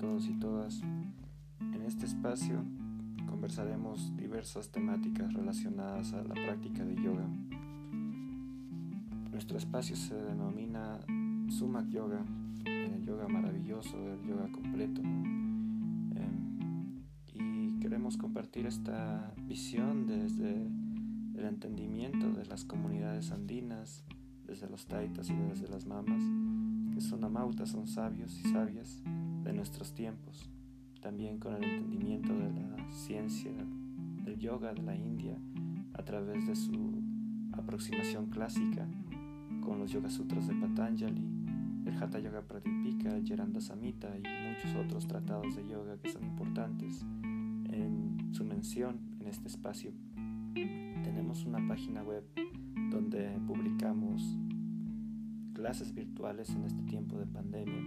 todos y todas. En este espacio conversaremos diversas temáticas relacionadas a la práctica de yoga. Nuestro espacio se denomina Sumak Yoga, el yoga maravilloso, el yoga completo. Em, y queremos compartir esta visión desde el entendimiento de las comunidades andinas, desde los taitas y desde las mamas, que son amautas, son sabios y sabias de nuestros tiempos, también con el entendimiento de la ciencia del yoga de la India a través de su aproximación clásica con los Yoga Sutras de Patanjali, el Hatha Yoga Pradipika, el Yeranda Samhita y muchos otros tratados de yoga que son importantes en su mención en este espacio. Tenemos una página web donde publicamos clases virtuales en este tiempo de pandemia.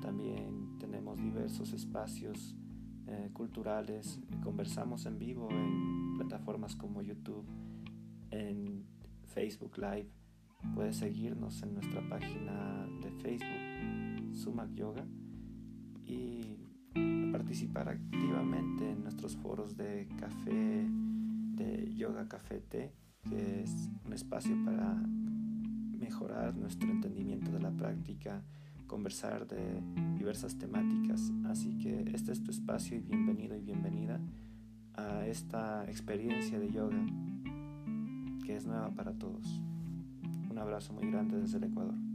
También tenemos diversos espacios eh, culturales, conversamos en vivo en plataformas como YouTube, en Facebook Live. Puedes seguirnos en nuestra página de Facebook, Sumak Yoga, y participar activamente en nuestros foros de café, de yoga café té que es un espacio para mejorar nuestro entendimiento de la práctica, conversar de diversas temáticas. Así que este es tu espacio y bienvenido y bienvenida a esta experiencia de yoga que es nueva para todos. Un abrazo muy grande desde el Ecuador.